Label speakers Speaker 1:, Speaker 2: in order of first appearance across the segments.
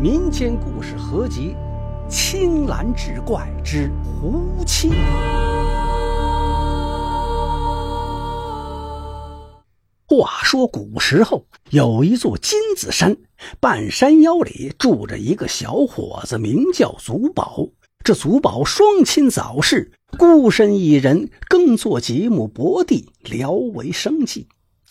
Speaker 1: 民间故事合集《青蓝志怪之胡妻》。话说古时候有一座金子山，半山腰里住着一个小伙子，名叫祖宝。这祖宝双亲早逝，孤身一人耕作几亩薄地，聊为生计。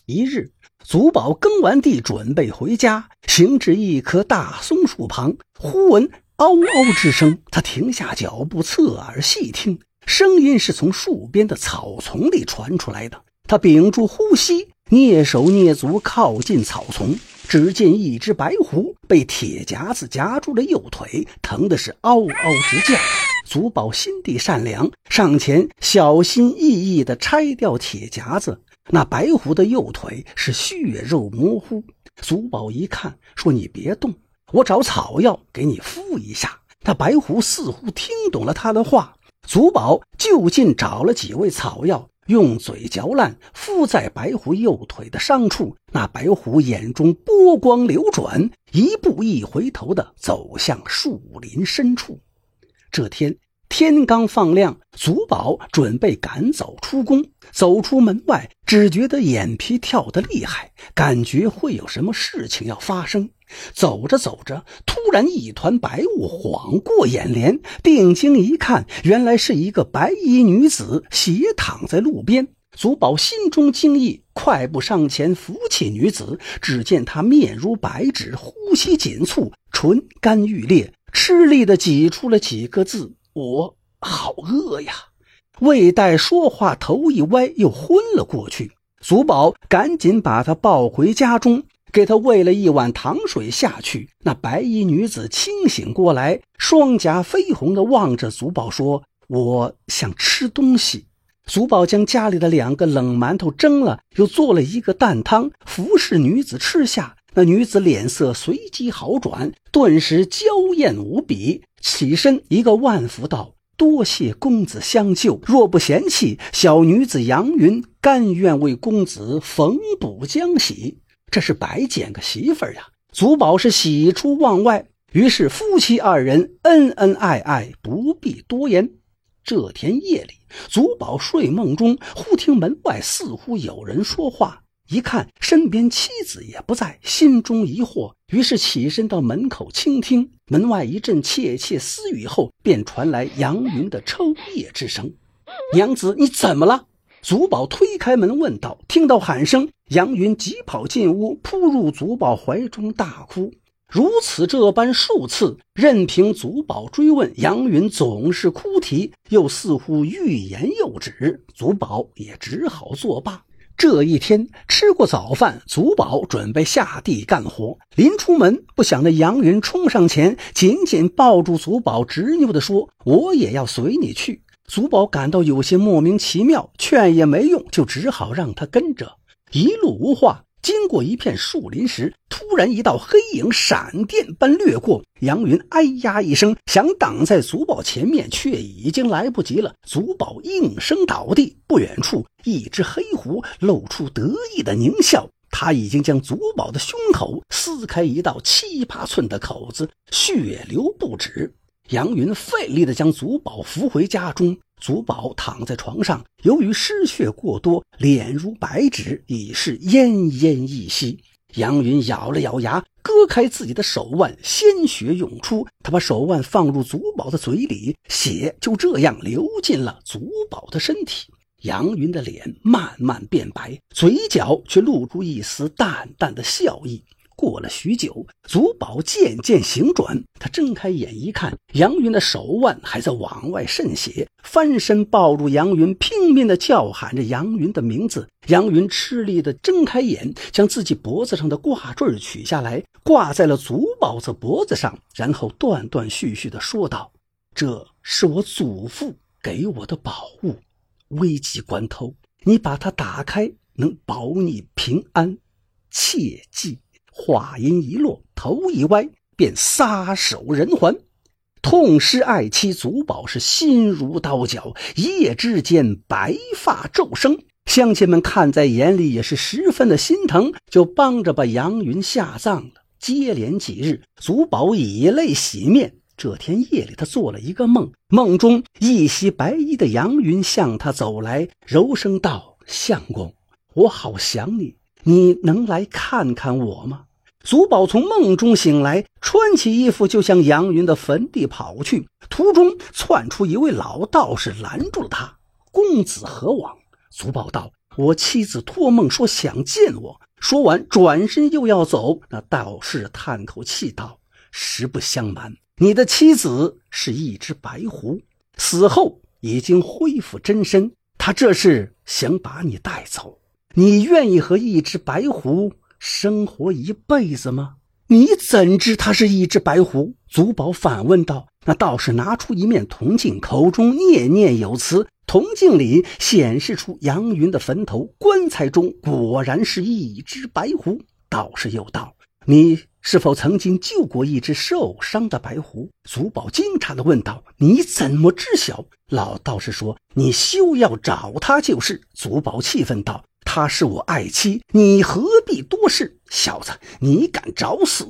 Speaker 1: 一日。祖宝耕完地，准备回家，行至一棵大松树旁，忽闻嗷嗷之声。他停下脚步，侧耳细听，声音是从树边的草丛里传出来的。他屏住呼吸，蹑手蹑足靠近草丛，只见一只白狐被铁夹子夹住了右腿，疼的是嗷嗷直叫。祖宝心地善良，上前小心翼翼地拆掉铁夹子。那白狐的右腿是血肉模糊，祖宝一看，说：“你别动，我找草药给你敷一下。”那白狐似乎听懂了他的话，祖宝就近找了几味草药，用嘴嚼烂，敷在白狐右腿的伤处。那白狐眼中波光流转，一步一回头的走向树林深处。这天。天刚放亮，祖宝准备赶早出宫。走出门外，只觉得眼皮跳得厉害，感觉会有什么事情要发生。走着走着，突然一团白雾晃过眼帘，定睛一看，原来是一个白衣女子斜躺在路边。祖宝心中惊异，快步上前扶起女子。只见她面如白纸，呼吸紧促，唇干欲裂，吃力地挤出了几个字。我好饿呀！未待说话，头一歪，又昏了过去。祖宝赶紧把他抱回家中，给他喂了一碗糖水下去。那白衣女子清醒过来，双颊绯红的望着祖宝说：“我想吃东西。”祖宝将家里的两个冷馒头蒸了，又做了一个蛋汤，服侍女子吃下。那女子脸色随即好转，顿时娇艳无比。起身一个万福道：“多谢公子相救，若不嫌弃，小女子杨云甘愿为公子缝补浆洗。”这是白捡个媳妇儿呀！祖宝是喜出望外，于是夫妻二人恩恩爱爱，不必多言。这天夜里，祖宝睡梦中忽听门外似乎有人说话。一看身边妻子也不在，心中疑惑，于是起身到门口倾听。门外一阵窃窃私语后，便传来杨云的抽噎之声。娘子，你怎么了？祖宝推开门问道。听到喊声，杨云急跑进屋，扑入祖宝怀中大哭。如此这般数次，任凭祖宝追问，杨云总是哭啼，又似乎欲言又止。祖宝也只好作罢。这一天吃过早饭，祖宝准备下地干活。临出门，不想那杨云冲上前，紧紧抱住祖宝，执拗地说：“我也要随你去。”祖宝感到有些莫名其妙，劝也没用，就只好让他跟着。一路无话。经过一片树林时，突然一道黑影闪电般掠过。杨云哎呀一声，想挡在祖宝前面，却已经来不及了。祖宝应声倒地。不远处，一只黑狐露出得意的狞笑，他已经将祖宝的胸口撕开一道七八寸的口子，血流不止。杨云费力地将祖宝扶回家中。祖宝躺在床上，由于失血过多，脸如白纸，已是奄奄一息。杨云咬了咬牙，割开自己的手腕，鲜血涌出。他把手腕放入祖宝的嘴里，血就这样流进了祖宝的身体。杨云的脸慢慢变白，嘴角却露出一丝淡淡的笑意。过了许久，祖宝渐渐醒转。他睁开眼一看，杨云的手腕还在往外渗血，翻身抱住杨云，拼命地叫喊着杨云的名字。杨云吃力地睁开眼，将自己脖子上的挂坠取下来，挂在了祖宝的脖子上，然后断断续续地说道：“这是我祖父给我的宝物，危急关头，你把它打开，能保你平安，切记。”话音一落，头一歪，便撒手人寰。痛失爱妻，祖宝是心如刀绞，一夜之间白发骤生。乡亲们看在眼里，也是十分的心疼，就帮着把杨云下葬了。接连几日，祖宝以泪洗面。这天夜里，他做了一个梦，梦中一袭白衣的杨云向他走来，柔声道：“相公，我好想你，你能来看看我吗？”祖宝从梦中醒来，穿起衣服就向杨云的坟地跑去。途中窜出一位老道士，拦住了他：“公子何往？”祖宝道：“我妻子托梦说想见我。”说完，转身又要走。那道士叹口气道：“实不相瞒，你的妻子是一只白狐，死后已经恢复真身。他这是想把你带走。你愿意和一只白狐？”生活一辈子吗？你怎知他是一只白狐？祖宝反问道。那道士拿出一面铜镜，口中念念有词。铜镜里显示出杨云的坟头，棺材中果然是一只白狐。道士又道：“你是否曾经救过一只受伤的白狐？”祖宝惊诧地问道：“你怎么知晓？”老道士说：“你休要找他就是。”祖宝气愤道。她是我爱妻，你何必多事？小子，你敢找死！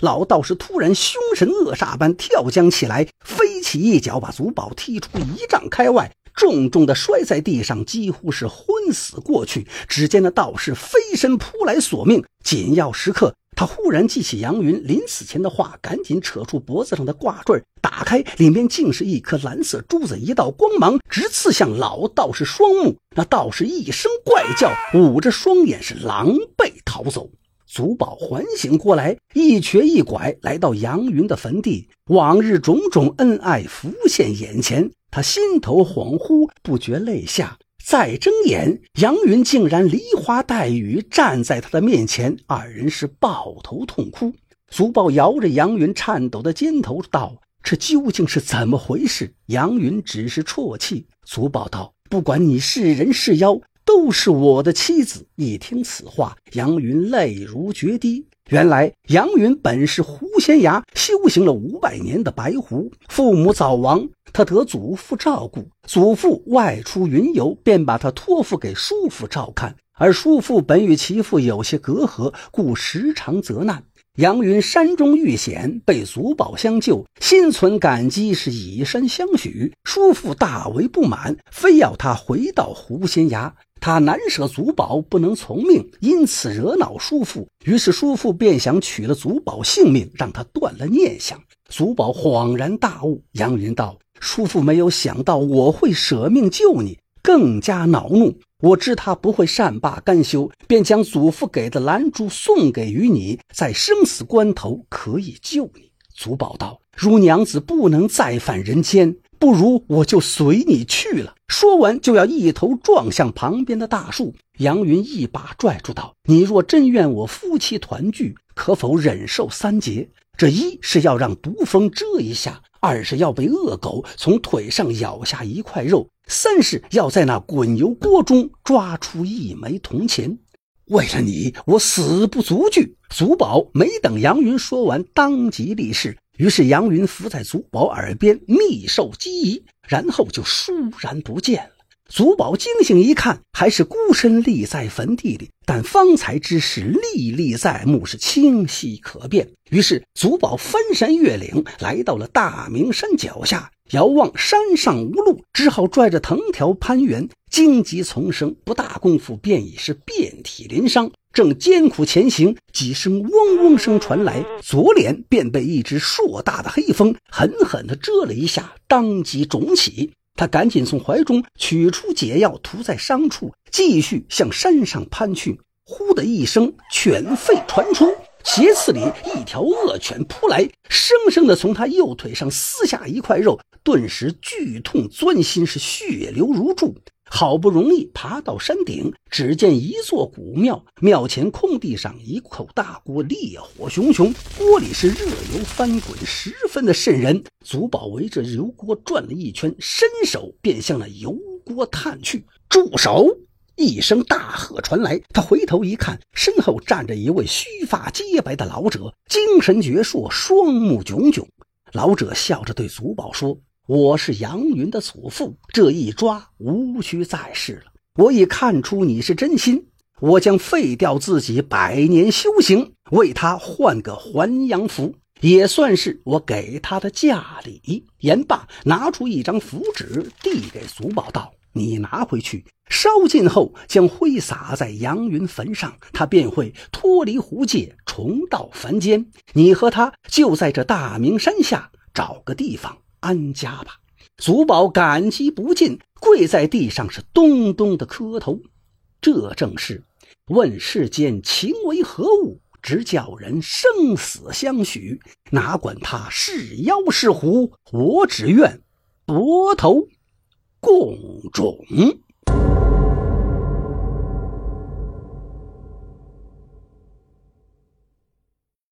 Speaker 1: 老道士突然凶神恶煞般跳将起来，飞起一脚把祖宝踢出一丈开外，重重的摔在地上，几乎是昏死过去。只见那道士飞身扑来索命，紧要时刻。他忽然记起杨云临死前的话，赶紧扯出脖子上的挂坠，打开，里面竟是一颗蓝色珠子，一道光芒直刺向老道士双目。那道士一声怪叫，捂着双眼，是狼狈逃走。祖宝缓醒过来，一瘸一拐来到杨云的坟地，往日种种恩爱浮现眼前，他心头恍惚，不觉泪下。再睁眼，杨云竟然梨花带雨站在他的面前，二人是抱头痛哭。祖宝摇着杨云颤抖的肩头道：“这究竟是怎么回事？”杨云只是啜泣。祖宝道：“不管你是人是妖，都是我的妻子。”一听此话，杨云泪如决堤。原来杨云本是狐仙崖修行了五百年的白狐，父母早亡，他得祖父照顾。祖父外出云游，便把他托付给叔父照看。而叔父本与其父有些隔阂，故时常责难。杨云山中遇险，被祖宝相救，心存感激，是以身相许。叔父大为不满，非要他回到狐仙崖。他难舍祖宝不能从命，因此惹恼叔父。于是叔父便想取了祖宝性命，让他断了念想。祖宝恍然大悟。杨云道：“叔父没有想到我会舍命救你，更加恼怒。我知他不会善罢甘休，便将祖父给的蓝珠送给于你，在生死关头可以救你。”祖宝道：“如娘子不能再返人间。”不如我就随你去了。说完，就要一头撞向旁边的大树。杨云一把拽住道：“你若真愿我夫妻团聚，可否忍受三劫？这一是要让毒蜂蛰一下，二是要被恶狗从腿上咬下一块肉，三是要在那滚油锅中抓出一枚铜钱。为了你，我死不足惧。”祖宝没等杨云说完，当即立誓。于是杨云伏在祖宝耳边密授机宜，然后就倏然不见了。祖宝惊醒一看，还是孤身立在坟地里，但方才之事历历在目，是清晰可辨。于是祖宝翻山越岭，来到了大明山脚下，遥望山上无路，只好拽着藤条攀援。荆棘丛生，不大功夫便已是遍体鳞伤。正艰苦前行，几声嗡嗡声传来，左脸便被一只硕大的黑蜂狠狠地蛰了一下，当即肿起。他赶紧从怀中取出解药，涂在伤处，继续向山上攀去。呼的一声，犬吠传出，斜刺里一条恶犬扑来，生生的从他右腿上撕下一块肉，顿时剧痛钻心，是血流如注。好不容易爬到山顶，只见一座古庙，庙前空地上一口大锅，烈火熊熊，锅里是热油翻滚，十分的渗人。祖宝围着油锅转了一圈，伸手便向那油锅探去。住手！一声大喝传来，他回头一看，身后站着一位须发洁白的老者，精神矍铄，双目炯炯。老者笑着对祖宝说。我是杨云的祖父，这一抓无需再试了。我已看出你是真心，我将废掉自己百年修行，为他换个还阳符，也算是我给他的嫁礼。言罢，拿出一张符纸，递给祖宝道：“你拿回去，烧尽后将灰撒在杨云坟上，他便会脱离狐界，重到凡间。你和他就在这大明山下找个地方安家吧。”祖宝感激不尽，跪在地上是咚咚的磕头。这正是问世间情为何物，直叫人生死相许。哪管他是妖是狐，我只愿博头共种。